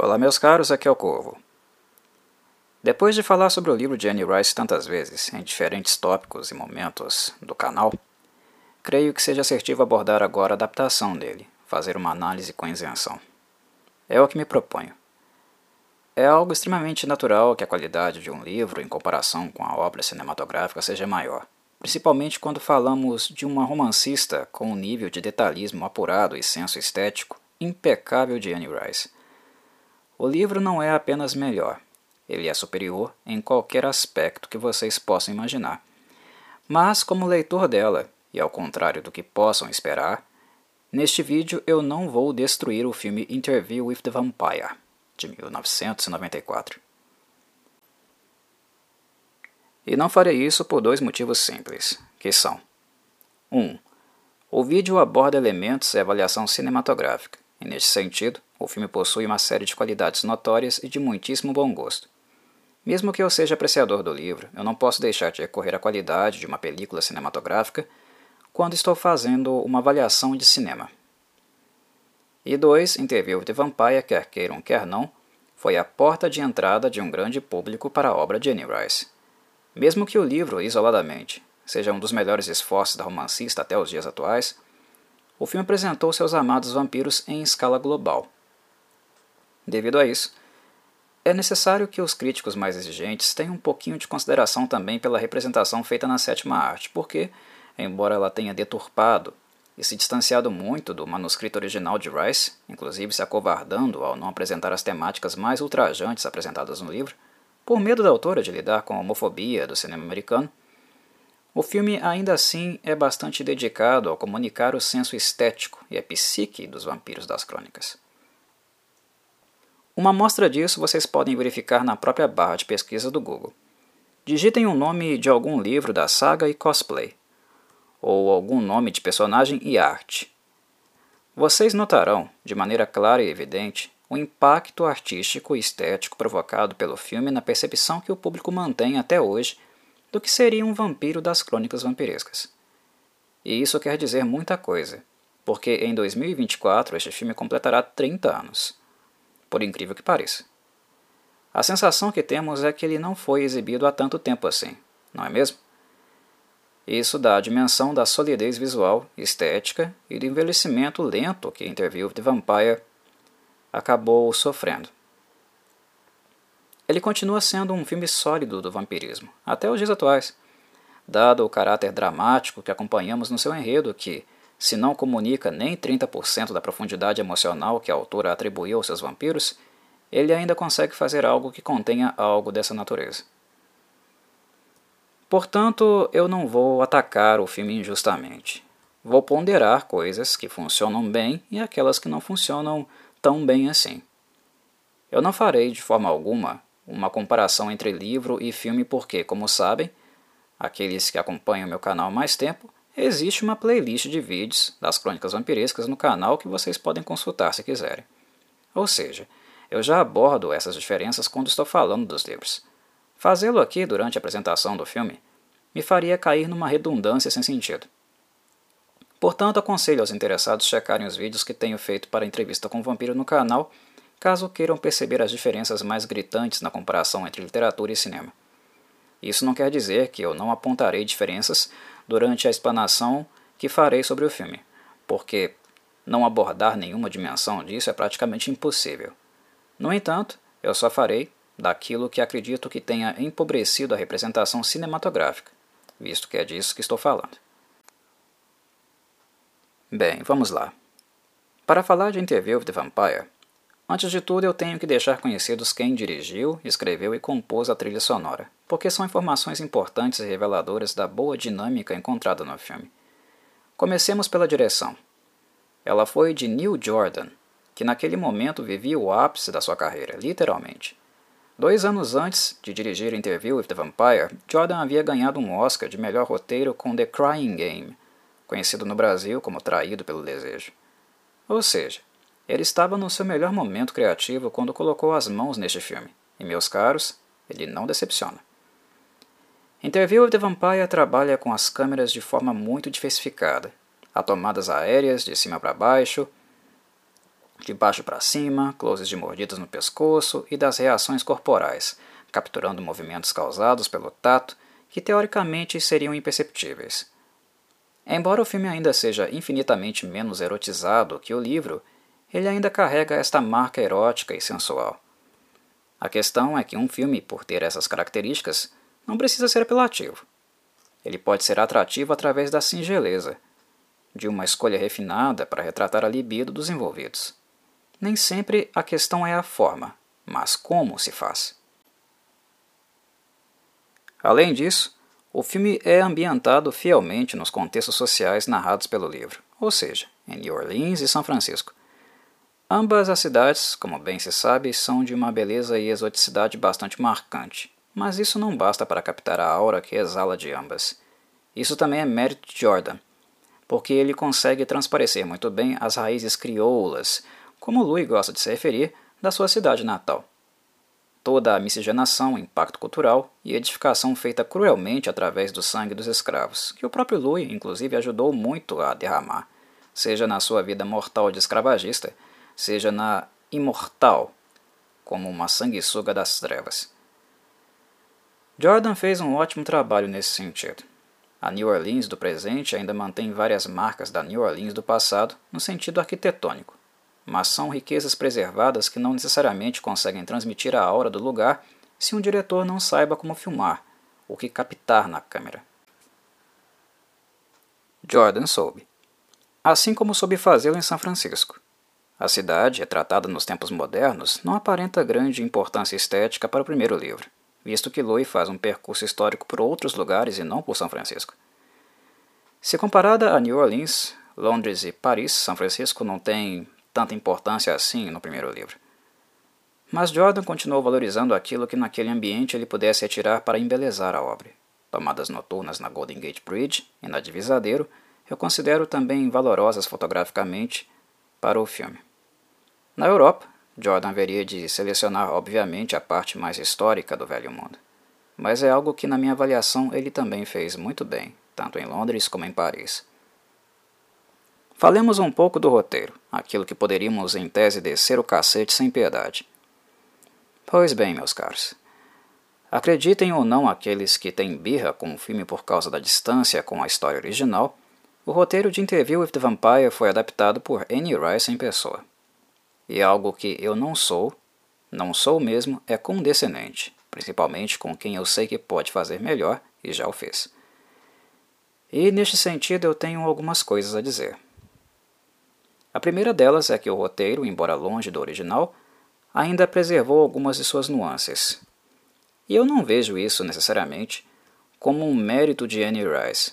Olá, meus caros, aqui é o Corvo. Depois de falar sobre o livro de Anne Rice tantas vezes, em diferentes tópicos e momentos do canal, creio que seja assertivo abordar agora a adaptação dele, fazer uma análise com isenção. É o que me proponho. É algo extremamente natural que a qualidade de um livro em comparação com a obra cinematográfica seja maior, principalmente quando falamos de uma romancista com um nível de detalhismo apurado e senso estético impecável de Anne Rice. O livro não é apenas melhor, ele é superior em qualquer aspecto que vocês possam imaginar. Mas, como leitor dela, e ao contrário do que possam esperar, neste vídeo eu não vou destruir o filme Interview with the Vampire, de 1994. E não farei isso por dois motivos simples, que são 1. Um, o vídeo aborda elementos e avaliação cinematográfica, e neste sentido, o filme possui uma série de qualidades notórias e de muitíssimo bom gosto. Mesmo que eu seja apreciador do livro, eu não posso deixar de recorrer à qualidade de uma película cinematográfica quando estou fazendo uma avaliação de cinema. E 2. Interview de Vampire, quer queiram, quer não, foi a porta de entrada de um grande público para a obra de Anne Rice. Mesmo que o livro, isoladamente, seja um dos melhores esforços da romancista até os dias atuais, o filme apresentou seus amados vampiros em escala global Devido a isso, é necessário que os críticos mais exigentes tenham um pouquinho de consideração também pela representação feita na sétima arte, porque, embora ela tenha deturpado e se distanciado muito do manuscrito original de Rice, inclusive se acovardando ao não apresentar as temáticas mais ultrajantes apresentadas no livro, por medo da autora de lidar com a homofobia do cinema americano, o filme ainda assim é bastante dedicado ao comunicar o senso estético e a psique dos vampiros das crônicas. Uma amostra disso vocês podem verificar na própria barra de pesquisa do Google. Digitem o um nome de algum livro da saga e cosplay, ou algum nome de personagem e arte. Vocês notarão, de maneira clara e evidente, o impacto artístico e estético provocado pelo filme na percepção que o público mantém até hoje do que seria um vampiro das crônicas vampirescas. E isso quer dizer muita coisa, porque em 2024 este filme completará 30 anos por incrível que pareça. A sensação que temos é que ele não foi exibido há tanto tempo assim, não é mesmo? Isso dá a dimensão da solidez visual, estética e do envelhecimento lento que Interview the Vampire acabou sofrendo. Ele continua sendo um filme sólido do vampirismo, até os dias atuais, dado o caráter dramático que acompanhamos no seu enredo, que, se não comunica nem 30% da profundidade emocional que a autora atribuiu aos seus vampiros, ele ainda consegue fazer algo que contenha algo dessa natureza. Portanto, eu não vou atacar o filme injustamente. Vou ponderar coisas que funcionam bem e aquelas que não funcionam tão bem assim. Eu não farei de forma alguma uma comparação entre livro e filme porque, como sabem, aqueles que acompanham meu canal há mais tempo existe uma playlist de vídeos das crônicas vampirescas no canal que vocês podem consultar se quiserem. Ou seja, eu já abordo essas diferenças quando estou falando dos livros. Fazê-lo aqui durante a apresentação do filme me faria cair numa redundância sem sentido. Portanto, aconselho aos interessados checarem os vídeos que tenho feito para a entrevista com o vampiro no canal, caso queiram perceber as diferenças mais gritantes na comparação entre literatura e cinema. Isso não quer dizer que eu não apontarei diferenças durante a explanação que farei sobre o filme, porque não abordar nenhuma dimensão disso é praticamente impossível. No entanto, eu só farei daquilo que acredito que tenha empobrecido a representação cinematográfica, visto que é disso que estou falando. Bem, vamos lá. Para falar de Interview with the Vampire, Antes de tudo, eu tenho que deixar conhecidos quem dirigiu, escreveu e compôs a trilha sonora, porque são informações importantes e reveladoras da boa dinâmica encontrada no filme. Comecemos pela direção. Ela foi de Neil Jordan, que naquele momento vivia o ápice da sua carreira, literalmente. Dois anos antes de dirigir Interview with the Vampire, Jordan havia ganhado um Oscar de melhor roteiro com The Crying Game, conhecido no Brasil como Traído pelo Desejo. Ou seja, ele estava no seu melhor momento criativo quando colocou as mãos neste filme, e meus caros, ele não decepciona. Interview of the Vampire trabalha com as câmeras de forma muito diversificada. Há tomadas aéreas de cima para baixo, De baixo para cima, closes de mordidas no pescoço e das reações corporais, capturando movimentos causados pelo tato que teoricamente seriam imperceptíveis. Embora o filme ainda seja infinitamente menos erotizado que o livro, ele ainda carrega esta marca erótica e sensual. A questão é que um filme, por ter essas características, não precisa ser apelativo. Ele pode ser atrativo através da singeleza, de uma escolha refinada para retratar a libido dos envolvidos. Nem sempre a questão é a forma, mas como se faz. Além disso, o filme é ambientado fielmente nos contextos sociais narrados pelo livro, ou seja, em New Orleans e São Francisco. Ambas as cidades, como bem se sabe, são de uma beleza e exoticidade bastante marcante, mas isso não basta para captar a aura que exala de ambas. Isso também é mérito de Jordan, porque ele consegue transparecer muito bem as raízes crioulas, como Louis gosta de se referir, da sua cidade natal. Toda a miscigenação, impacto cultural e edificação feita cruelmente através do sangue dos escravos, que o próprio Louis, inclusive, ajudou muito a derramar, seja na sua vida mortal de escravagista, seja na imortal, como uma sanguessuga das trevas. Jordan fez um ótimo trabalho nesse sentido. A New Orleans do presente ainda mantém várias marcas da New Orleans do passado no sentido arquitetônico, mas são riquezas preservadas que não necessariamente conseguem transmitir a aura do lugar se um diretor não saiba como filmar, o que captar na câmera. Jordan soube. Assim como soube fazê-lo em São Francisco. A cidade, retratada nos tempos modernos, não aparenta grande importância estética para o primeiro livro visto que Louis faz um percurso histórico por outros lugares e não por São Francisco. Se comparada a New Orleans, Londres e Paris, São Francisco não tem tanta importância assim no primeiro livro. Mas Jordan continuou valorizando aquilo que naquele ambiente ele pudesse retirar para embelezar a obra. Tomadas noturnas na Golden Gate Bridge e na Divisadeiro eu considero também valorosas fotograficamente para o filme. Na Europa, Jordan haveria de selecionar, obviamente, a parte mais histórica do Velho Mundo. Mas é algo que, na minha avaliação, ele também fez muito bem, tanto em Londres como em Paris. Falemos um pouco do roteiro, aquilo que poderíamos, em tese, descer o cacete sem piedade. Pois bem, meus caros. Acreditem ou não aqueles que têm birra com o filme por causa da distância com a história original, o roteiro de Interview with the Vampire foi adaptado por Annie Rice em pessoa. E algo que eu não sou, não sou mesmo, é condescendente, principalmente com quem eu sei que pode fazer melhor e já o fez. E neste sentido eu tenho algumas coisas a dizer. A primeira delas é que o roteiro, embora longe do original, ainda preservou algumas de suas nuances. E eu não vejo isso necessariamente como um mérito de Anne Rice.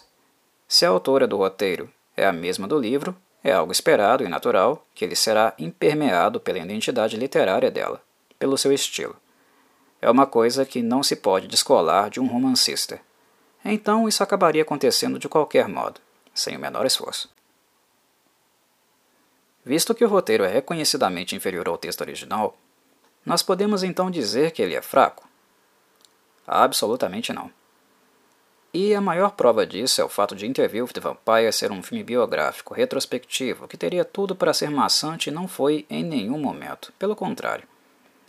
Se a autora do roteiro é a mesma do livro, é algo esperado e natural que ele será impermeado pela identidade literária dela, pelo seu estilo. É uma coisa que não se pode descolar de um romancista. Então isso acabaria acontecendo de qualquer modo, sem o menor esforço. Visto que o roteiro é reconhecidamente inferior ao texto original, nós podemos então dizer que ele é fraco? Absolutamente não. E a maior prova disso é o fato de Interview with the Vampire ser um filme biográfico, retrospectivo, que teria tudo para ser maçante e não foi em nenhum momento. Pelo contrário.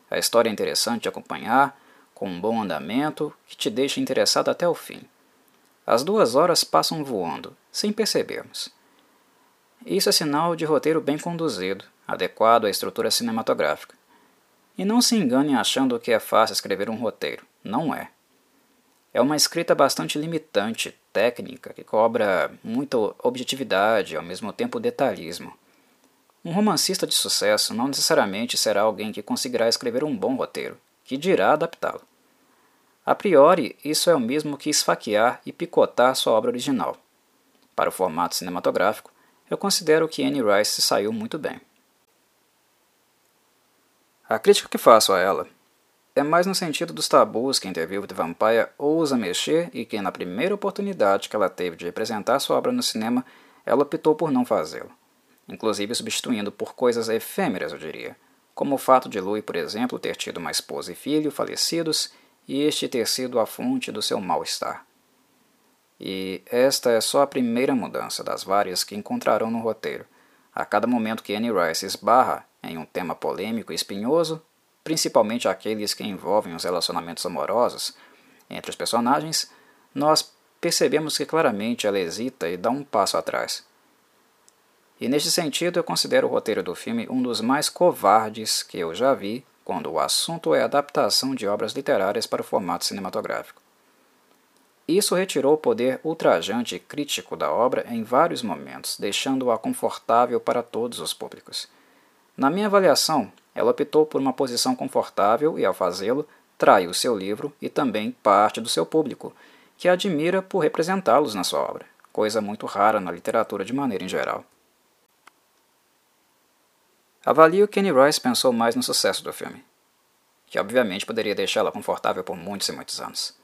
A história é interessante de acompanhar, com um bom andamento, que te deixa interessado até o fim. As duas horas passam voando, sem percebermos. Isso é sinal de roteiro bem conduzido, adequado à estrutura cinematográfica. E não se engane achando que é fácil escrever um roteiro. Não é. É uma escrita bastante limitante, técnica, que cobra muita objetividade e ao mesmo tempo detalhismo. Um romancista de sucesso não necessariamente será alguém que conseguirá escrever um bom roteiro, que dirá adaptá-lo. A priori, isso é o mesmo que esfaquear e picotar sua obra original. Para o formato cinematográfico, eu considero que Anne Rice saiu muito bem. A crítica que faço a ela é mais no sentido dos tabus que Interview with Vampire ousa mexer e que, na primeira oportunidade que ela teve de representar sua obra no cinema, ela optou por não fazê-lo, inclusive substituindo por coisas efêmeras, eu diria, como o fato de Louis, por exemplo, ter tido uma esposa e filho falecidos e este ter sido a fonte do seu mal-estar. E esta é só a primeira mudança das várias que encontrarão no roteiro. A cada momento que Annie Rice esbarra em um tema polêmico e espinhoso, principalmente aqueles que envolvem os relacionamentos amorosos entre os personagens, nós percebemos que claramente ela hesita e dá um passo atrás. E neste sentido, eu considero o roteiro do filme um dos mais covardes que eu já vi quando o assunto é adaptação de obras literárias para o formato cinematográfico. Isso retirou o poder ultrajante e crítico da obra em vários momentos, deixando-a confortável para todos os públicos. Na minha avaliação, ela optou por uma posição confortável e, ao fazê-lo, traiu seu livro e também parte do seu público, que a admira por representá-los na sua obra, coisa muito rara na literatura de maneira em geral. Avalio que Rice pensou mais no sucesso do filme, que obviamente poderia deixá-la confortável por muitos e muitos anos.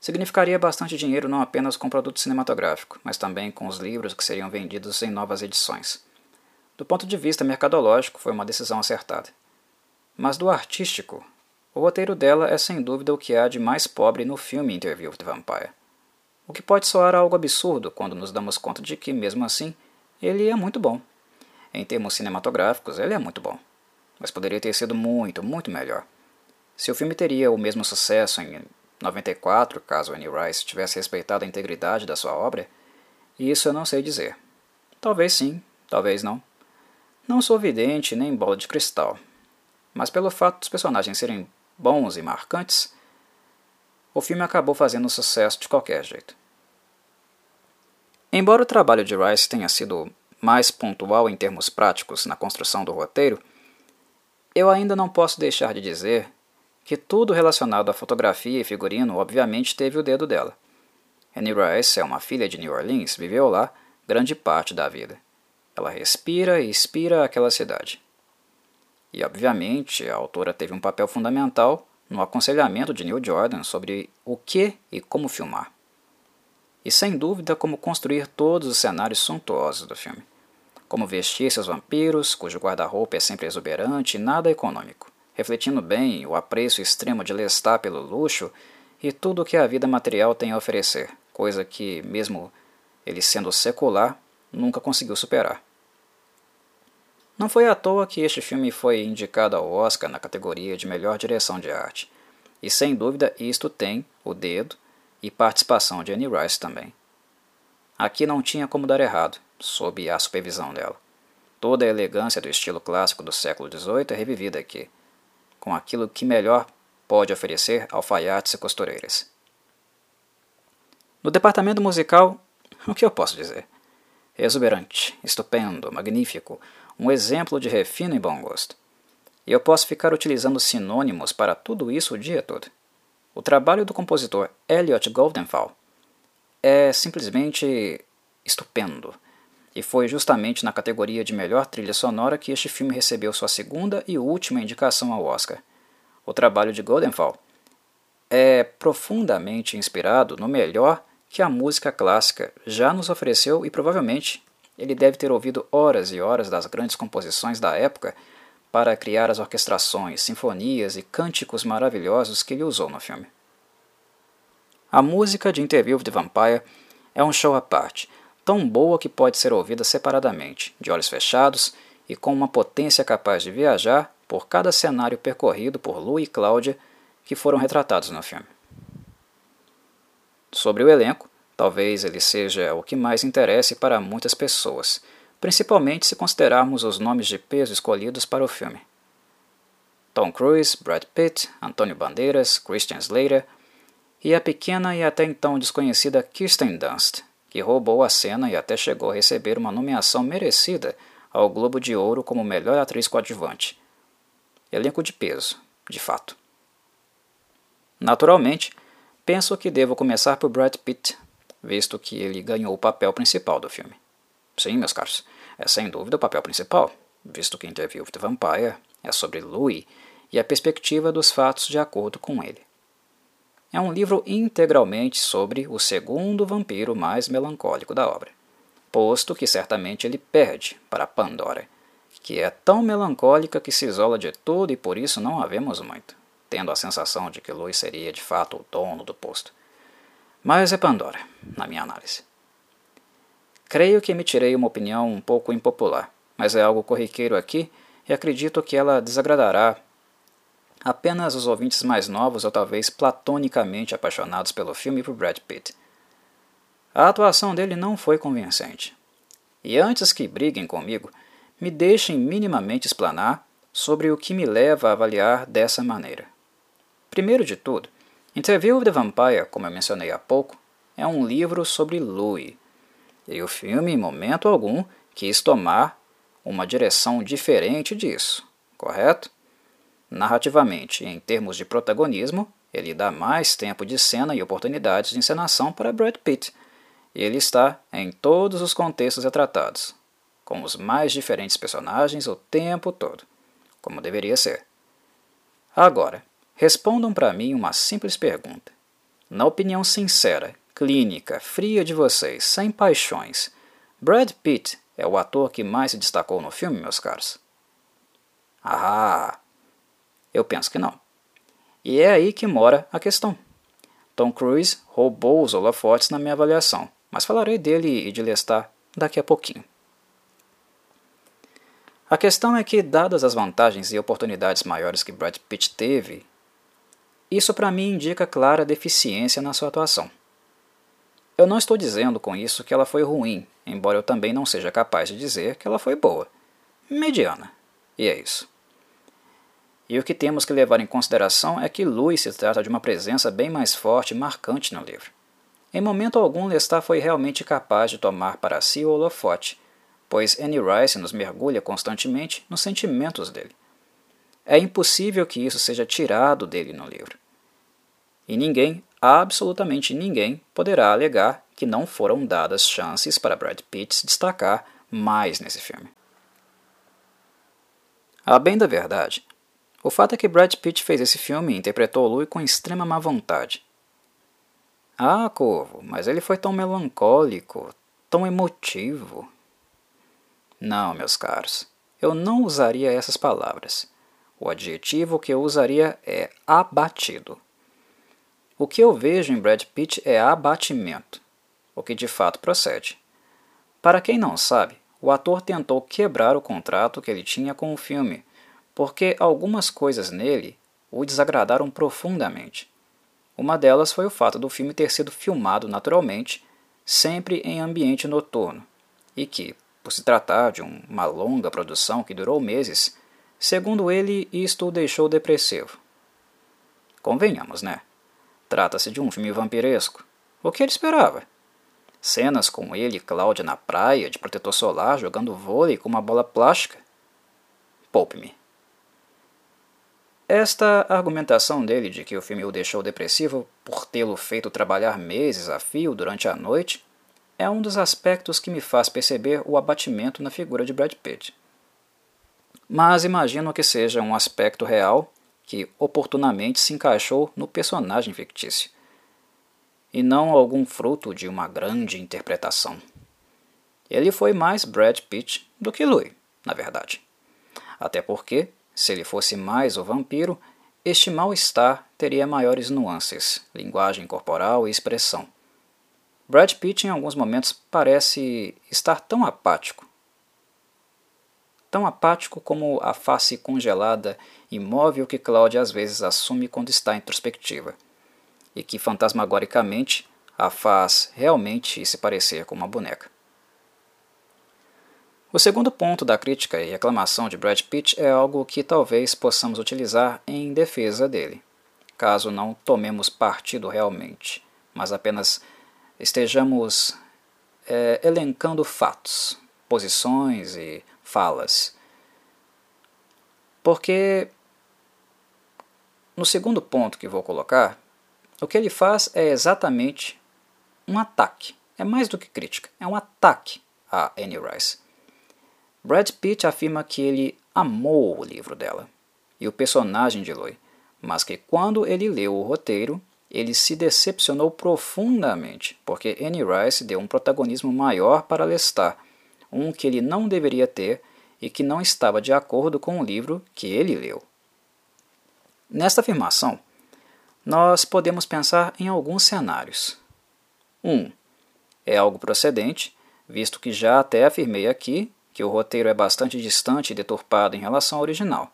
Significaria bastante dinheiro não apenas com o produto cinematográfico, mas também com os livros que seriam vendidos em novas edições. Do ponto de vista mercadológico, foi uma decisão acertada. Mas do artístico, o roteiro dela é sem dúvida o que há de mais pobre no filme Interview with the Vampire. O que pode soar algo absurdo quando nos damos conta de que, mesmo assim, ele é muito bom. Em termos cinematográficos, ele é muito bom, mas poderia ter sido muito, muito melhor. Se o filme teria o mesmo sucesso em 94, caso Annie Rice tivesse respeitado a integridade da sua obra, isso eu não sei dizer. Talvez sim, talvez não. Não sou vidente nem bola de cristal, mas pelo fato dos personagens serem bons e marcantes, o filme acabou fazendo sucesso de qualquer jeito. Embora o trabalho de Rice tenha sido mais pontual em termos práticos na construção do roteiro, eu ainda não posso deixar de dizer que tudo relacionado à fotografia e figurino obviamente teve o dedo dela. Annie Rice é uma filha de New Orleans, viveu lá grande parte da vida. Ela respira e expira aquela cidade. E obviamente a autora teve um papel fundamental no aconselhamento de Neil Jordan sobre o que e como filmar. E sem dúvida como construir todos os cenários suntuosos do filme como vestir seus vampiros, cujo guarda-roupa é sempre exuberante e nada econômico, refletindo bem o apreço extremo de Lestat pelo luxo e tudo o que a vida material tem a oferecer, coisa que, mesmo ele sendo secular, nunca conseguiu superar. Não foi à toa que este filme foi indicado ao Oscar na categoria de melhor direção de arte, e sem dúvida isto tem o dedo e participação de Annie Rice também. Aqui não tinha como dar errado, sob a supervisão dela. Toda a elegância do estilo clássico do século XVIII é revivida aqui, com aquilo que melhor pode oferecer alfaiates e costureiras. No departamento musical, o que eu posso dizer? Exuberante, estupendo, magnífico, um exemplo de refino e bom gosto. E eu posso ficar utilizando sinônimos para tudo isso o dia todo. O trabalho do compositor Elliot Goldenthal é simplesmente estupendo, e foi justamente na categoria de melhor trilha sonora que este filme recebeu sua segunda e última indicação ao Oscar. O trabalho de Goldenfall é profundamente inspirado no melhor que a música clássica já nos ofereceu e provavelmente ele deve ter ouvido horas e horas das grandes composições da época para criar as orquestrações, sinfonias e cânticos maravilhosos que ele usou no filme. A música de Interview with the Vampire é um show à parte, tão boa que pode ser ouvida separadamente, de olhos fechados e com uma potência capaz de viajar por cada cenário percorrido por Lu e Cláudia que foram retratados no filme. Sobre o elenco, talvez ele seja o que mais interesse para muitas pessoas, principalmente se considerarmos os nomes de peso escolhidos para o filme. Tom Cruise, Brad Pitt, Antônio Bandeiras, Christian Slater, e a pequena e até então desconhecida Kirsten Dunst, que roubou a cena e até chegou a receber uma nomeação merecida ao Globo de Ouro como melhor atriz coadjuvante. Elenco de peso, de fato. Naturalmente, penso que devo começar por Brad Pitt, visto que ele ganhou o papel principal do filme. Sim, meus caros, é sem dúvida o papel principal, visto que Interview with the Vampire é sobre Louis e a perspectiva dos fatos de acordo com ele é um livro integralmente sobre o segundo vampiro mais melancólico da obra, posto que certamente ele perde para Pandora, que é tão melancólica que se isola de tudo e por isso não a vemos muito, tendo a sensação de que Luiz seria de fato o dono do posto. Mas é Pandora, na minha análise. Creio que emitirei uma opinião um pouco impopular, mas é algo corriqueiro aqui e acredito que ela desagradará apenas os ouvintes mais novos ou talvez platonicamente apaixonados pelo filme e por Brad Pitt. A atuação dele não foi convincente. E antes que briguem comigo, me deixem minimamente explanar sobre o que me leva a avaliar dessa maneira. Primeiro de tudo, Interview with the Vampire, como eu mencionei há pouco, é um livro sobre Louis, e o filme, em momento algum, quis tomar uma direção diferente disso, correto? Narrativamente, em termos de protagonismo, ele dá mais tempo de cena e oportunidades de encenação para Brad Pitt, e ele está em todos os contextos retratados, com os mais diferentes personagens o tempo todo, como deveria ser. Agora, respondam para mim uma simples pergunta. Na opinião sincera, clínica, fria de vocês, sem paixões, Brad Pitt é o ator que mais se destacou no filme, meus caros? Ah, eu penso que não. E é aí que mora a questão. Tom Cruise roubou os holofotes na minha avaliação, mas falarei dele e de Lestat daqui a pouquinho. A questão é que, dadas as vantagens e oportunidades maiores que Brad Pitt teve, isso para mim indica clara deficiência na sua atuação. Eu não estou dizendo com isso que ela foi ruim, embora eu também não seja capaz de dizer que ela foi boa. Mediana. E é isso. E o que temos que levar em consideração é que Louis se trata de uma presença bem mais forte e marcante no livro. Em momento algum, Lestat foi realmente capaz de tomar para si o holofote, pois Annie Rice nos mergulha constantemente nos sentimentos dele. É impossível que isso seja tirado dele no livro. E ninguém, absolutamente ninguém, poderá alegar que não foram dadas chances para Brad Pitt se destacar mais nesse filme. A bem da verdade, o fato é que Brad Pitt fez esse filme e interpretou Louis com extrema má vontade. Ah, Corvo, mas ele foi tão melancólico, tão emotivo. Não, meus caros, eu não usaria essas palavras. O adjetivo que eu usaria é abatido. O que eu vejo em Brad Pitt é abatimento, o que de fato procede. Para quem não sabe, o ator tentou quebrar o contrato que ele tinha com o filme, porque algumas coisas nele o desagradaram profundamente. Uma delas foi o fato do filme ter sido filmado naturalmente, sempre em ambiente noturno, e que, por se tratar de uma longa produção que durou meses, segundo ele, isto o deixou depressivo. Convenhamos, né? Trata-se de um filme vampiresco. O que ele esperava? Cenas com ele e Cláudia na praia, de protetor solar, jogando vôlei com uma bola plástica? Poupe-me. Esta argumentação dele de que o filme o deixou depressivo por tê-lo feito trabalhar meses a fio durante a noite é um dos aspectos que me faz perceber o abatimento na figura de Brad Pitt. Mas imagino que seja um aspecto real que oportunamente se encaixou no personagem fictício, e não algum fruto de uma grande interpretação. Ele foi mais Brad Pitt do que Louis, na verdade. Até porque, se ele fosse mais o vampiro, este mal-estar teria maiores nuances, linguagem corporal e expressão. Brad Pitt, em alguns momentos, parece estar tão apático tão apático como a face congelada, imóvel que Cláudia às vezes assume quando está introspectiva, e que fantasmagoricamente a faz realmente se parecer com uma boneca. O segundo ponto da crítica e reclamação de Brad Pitt é algo que talvez possamos utilizar em defesa dele, caso não tomemos partido realmente, mas apenas estejamos é, elencando fatos, posições e falas. Porque no segundo ponto que vou colocar, o que ele faz é exatamente um ataque. É mais do que crítica, é um ataque a Annie Rice. Brad Pitt afirma que ele amou o livro dela e o personagem de Loy, mas que quando ele leu o roteiro, ele se decepcionou profundamente, porque Annie Rice deu um protagonismo maior para Lestat um que ele não deveria ter e que não estava de acordo com o livro que ele leu. Nesta afirmação, nós podemos pensar em alguns cenários. 1. Um, é algo procedente, visto que já até afirmei aqui que o roteiro é bastante distante e deturpado em relação ao original.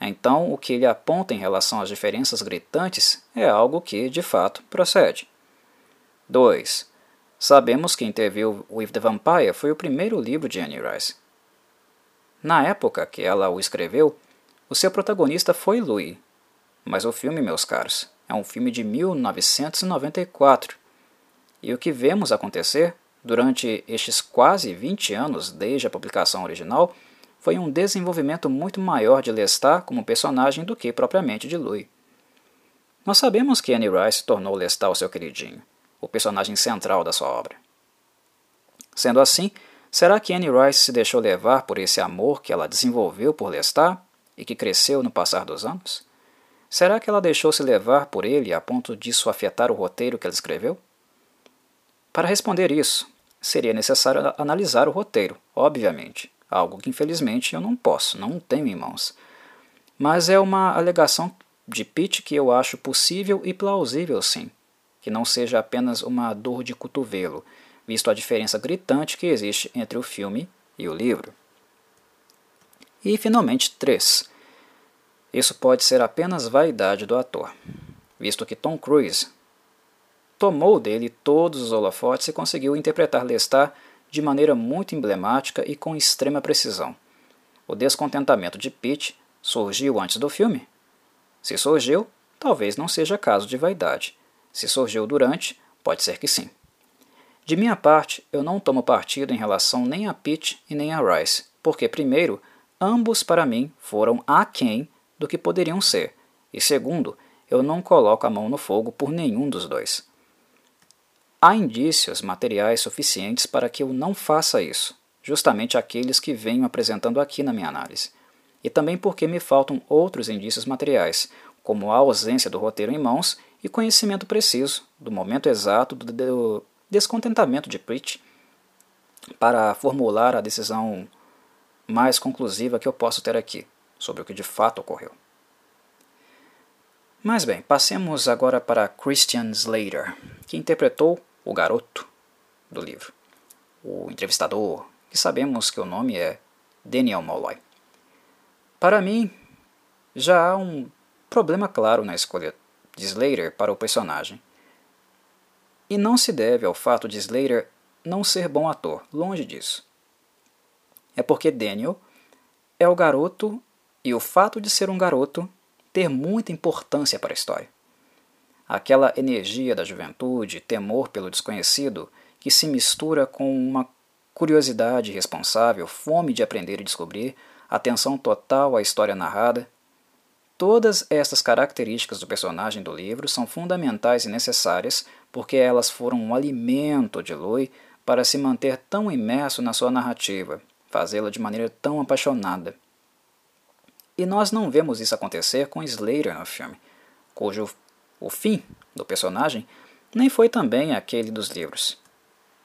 Então, o que ele aponta em relação às diferenças gritantes é algo que, de fato, procede. 2. Sabemos que Interview with the Vampire foi o primeiro livro de Anne Rice. Na época que ela o escreveu, o seu protagonista foi Louis. Mas o filme, meus caros, é um filme de 1994. E o que vemos acontecer durante estes quase 20 anos desde a publicação original foi um desenvolvimento muito maior de Lestat como personagem do que propriamente de Louis. Nós sabemos que Anne Rice tornou Lestat o seu queridinho, o personagem central da sua obra. Sendo assim, será que Anne Rice se deixou levar por esse amor que ela desenvolveu por Lestat e que cresceu no passar dos anos? Será que ela deixou-se levar por ele a ponto disso afetar o roteiro que ela escreveu? Para responder isso, seria necessário analisar o roteiro, obviamente, algo que infelizmente eu não posso, não tenho em mãos. Mas é uma alegação de Pitt que eu acho possível e plausível sim, que não seja apenas uma dor de cotovelo, visto a diferença gritante que existe entre o filme e o livro. E finalmente, 3. Isso pode ser apenas vaidade do ator, visto que Tom Cruise tomou dele todos os holofotes e conseguiu interpretar Lestat de maneira muito emblemática e com extrema precisão. O descontentamento de Pitt surgiu antes do filme? Se surgiu, talvez não seja caso de vaidade. Se surgiu durante, pode ser que sim. De minha parte, eu não tomo partido em relação nem a Pitt e nem a Rice, porque, primeiro, ambos para mim foram aquém do que poderiam ser, e segundo, eu não coloco a mão no fogo por nenhum dos dois. Há indícios materiais suficientes para que eu não faça isso, justamente aqueles que venho apresentando aqui na minha análise. E também porque me faltam outros indícios materiais, como a ausência do roteiro em mãos e conhecimento preciso do momento exato do descontentamento de Pritch para formular a decisão mais conclusiva que eu posso ter aqui sobre o que de fato ocorreu. Mas bem, passemos agora para Christian Slater, que interpretou o garoto do livro, o entrevistador, que sabemos que o nome é Daniel Molloy. Para mim, já há um problema claro na escolha de Slater para o personagem. E não se deve ao fato de Slater não ser bom ator, longe disso. É porque Daniel é o garoto e o fato de ser um garoto ter muita importância para a história. Aquela energia da juventude, temor pelo desconhecido, que se mistura com uma curiosidade responsável, fome de aprender e descobrir, atenção total à história narrada. Todas estas características do personagem do livro são fundamentais e necessárias porque elas foram um alimento de Louis para se manter tão imerso na sua narrativa, fazê-la de maneira tão apaixonada. E nós não vemos isso acontecer com Slater no filme, cujo o fim do personagem nem foi também aquele dos livros,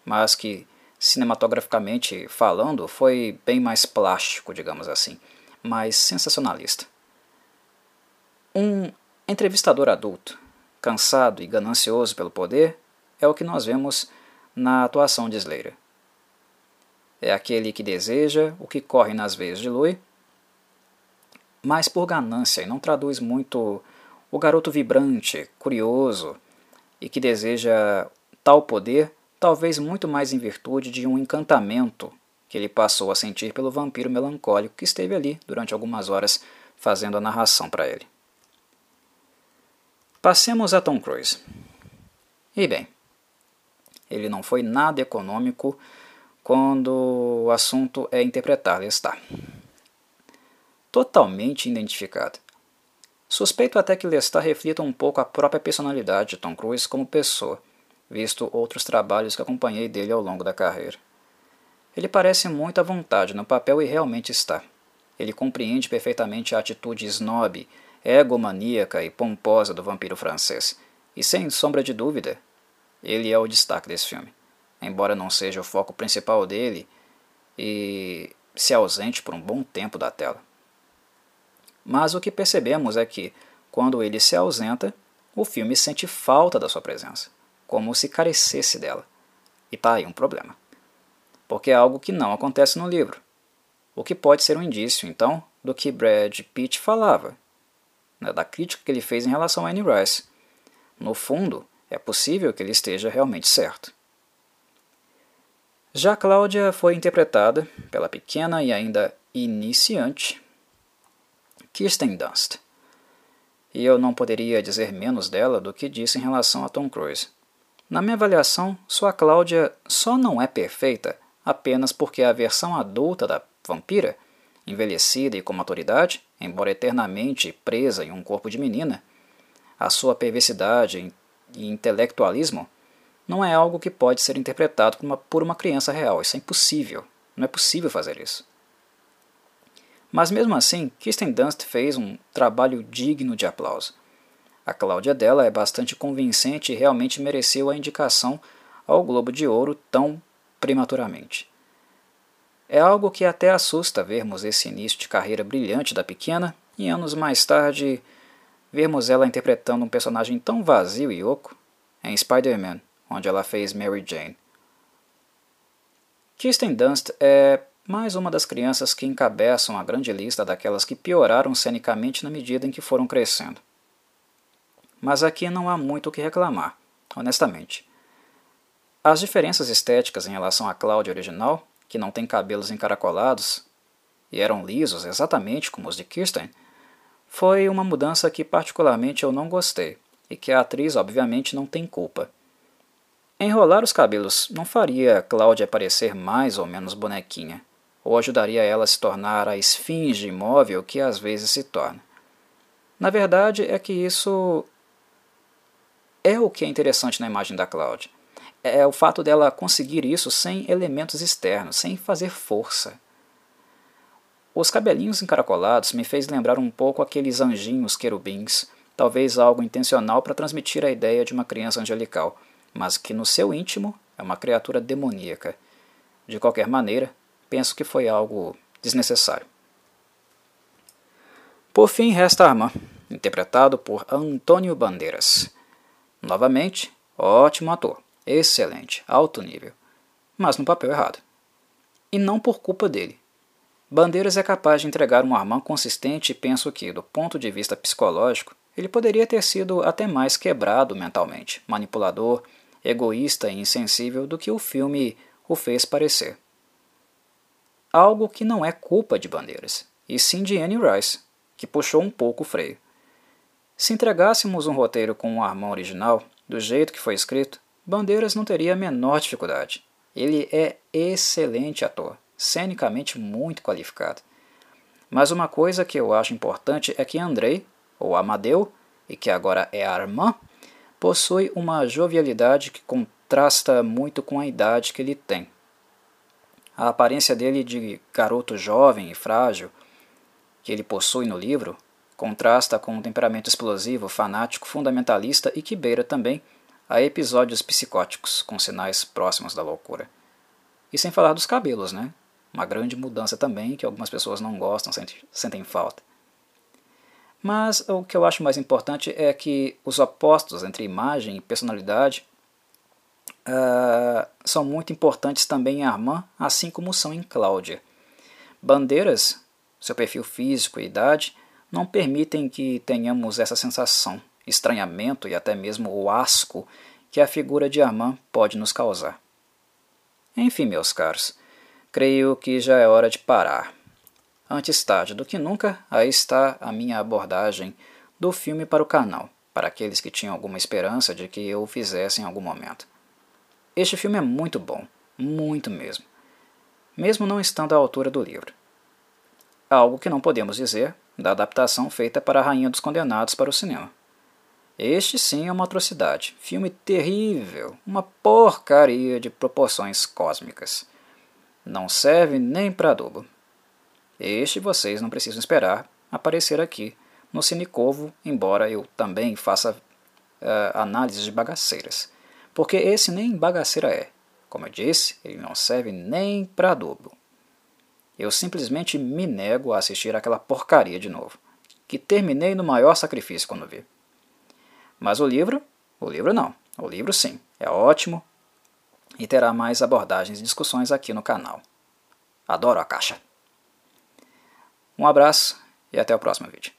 mas que, cinematograficamente falando, foi bem mais plástico, digamos assim, mais sensacionalista. Um entrevistador adulto, cansado e ganancioso pelo poder, é o que nós vemos na atuação de Slater. É aquele que deseja o que corre nas veias de Louis mais por ganância e não traduz muito o garoto vibrante, curioso e que deseja tal poder, talvez muito mais em virtude de um encantamento que ele passou a sentir pelo vampiro melancólico que esteve ali durante algumas horas fazendo a narração para ele. Passemos a Tom Cruise. E bem, ele não foi nada econômico quando o assunto é interpretar Lestat totalmente identificado. Suspeito até que Lestat reflita um pouco a própria personalidade de Tom Cruise como pessoa, visto outros trabalhos que acompanhei dele ao longo da carreira. Ele parece muito à vontade no papel e realmente está. Ele compreende perfeitamente a atitude snob, egomaníaca e pomposa do vampiro francês, e sem sombra de dúvida, ele é o destaque desse filme. Embora não seja o foco principal dele e se ausente por um bom tempo da tela. Mas o que percebemos é que, quando ele se ausenta, o filme sente falta da sua presença, como se carecesse dela. E tá aí um problema. Porque é algo que não acontece no livro. o que pode ser um indício, então, do que Brad Pitt falava, né, da crítica que ele fez em relação a Annie Rice. No fundo, é possível que ele esteja realmente certo. Já Cláudia foi interpretada pela pequena e ainda iniciante Kirsten Dunst. E eu não poderia dizer menos dela do que disse em relação a Tom Cruise. Na minha avaliação, sua Cláudia só não é perfeita apenas porque a versão adulta da vampira, envelhecida e com maturidade, embora eternamente presa em um corpo de menina, a sua perversidade e intelectualismo não é algo que pode ser interpretado por uma, criança real. Isso é impossível. Não é possível fazer isso. Mas mesmo assim, Kirsten Dunst fez um trabalho digno de aplauso. A Cláudia dela é bastante convincente e realmente mereceu a indicação ao Globo de Ouro tão prematuramente. É algo que até assusta vermos esse início de carreira brilhante da pequena e anos mais tarde vermos ela interpretando um personagem tão vazio e oco em Spider-Man, onde ela fez Mary Jane. Kirsten Dunst é mais uma das crianças que encabeçam a grande lista daquelas que pioraram cenicamente na medida em que foram crescendo. Mas aqui não há muito o que reclamar, honestamente. As diferenças estéticas em relação à Cláudia original, que não tem cabelos encaracolados e eram lisos exatamente como os de Kirsten, foi uma mudança que particularmente eu não gostei e que a atriz obviamente não tem culpa. Enrolar os cabelos não faria Cláudia parecer mais ou menos bonequinha ou ajudaria ela a se tornar a esfinge imóvel que às vezes se torna. Na verdade, é que isso é o que é interessante na imagem da Cláudia. É o fato dela conseguir isso sem elementos externos, sem fazer força. Os cabelinhos encaracolados me fez lembrar um pouco aqueles anjinhos querubins, talvez algo intencional para transmitir a ideia de uma criança angelical, mas que no seu íntimo é uma criatura demoníaca. De qualquer maneira, penso que foi algo desnecessário. Por fim, resta Armand, interpretado por Antônio Bandeiras. Novamente, ótimo ator, excelente, alto nível, mas no papel errado. E não por culpa dele. Bandeiras é capaz de entregar um Armand consistente e penso que, do ponto de vista psicológico, ele poderia ter sido até mais quebrado mentalmente, manipulador, egoísta e insensível do que o filme o fez parecer algo que não é culpa de Bandeiras, e sim de Annie Rice, que puxou um pouco o freio. Se entregássemos um roteiro com um Armand original, do jeito que foi escrito, Bandeiras não teria a menor dificuldade. Ele é excelente ator, cenicamente muito qualificado. Mas uma coisa que eu acho importante é que Andrei, ou Amadeu, e que agora é Armand, possui uma jovialidade que contrasta muito com a idade que ele tem. A aparência dele de garoto jovem e frágil que ele possui no livro contrasta com um temperamento explosivo, fanático, fundamentalista e que beira também a episódios psicóticos com sinais próximos da loucura. E sem falar dos cabelos, né? Uma grande mudança também que algumas pessoas não gostam, sentem falta. Mas o que eu acho mais importante é que os opostos entre imagem e personalidade uh, são muito importantes também em Armand, assim como são em Cláudia. Bandeiras, seu perfil físico e idade, não permitem que tenhamos essa sensação, estranhamento e até mesmo o asco que a figura de Armand pode nos causar. Enfim, meus caros, creio que já é hora de parar. Antes tarde do que nunca, aí está a minha abordagem do filme para o canal, para aqueles que tinham alguma esperança de que eu o fizesse em algum momento. Este filme é muito bom, muito mesmo, mesmo não estando à altura do livro. Algo que não podemos dizer da adaptação feita para A Rainha dos Condenados para o cinema. Este sim é uma atrocidade, filme terrível, uma porcaria de proporções cósmicas. Não serve nem para adubo. Este vocês não precisam esperar aparecer aqui no Cinecovo, embora eu também faça uh, análises de bagaceiras porque esse nem bagaceira é. Como eu disse, ele não serve nem para adubo. Eu simplesmente me nego a assistir aquela porcaria de novo, que terminei no maior sacrifício quando vi. Mas o livro? O livro não. O livro sim, é ótimo e terá mais abordagens e discussões aqui no canal. Adoro a caixa! Um abraço e até o próximo vídeo.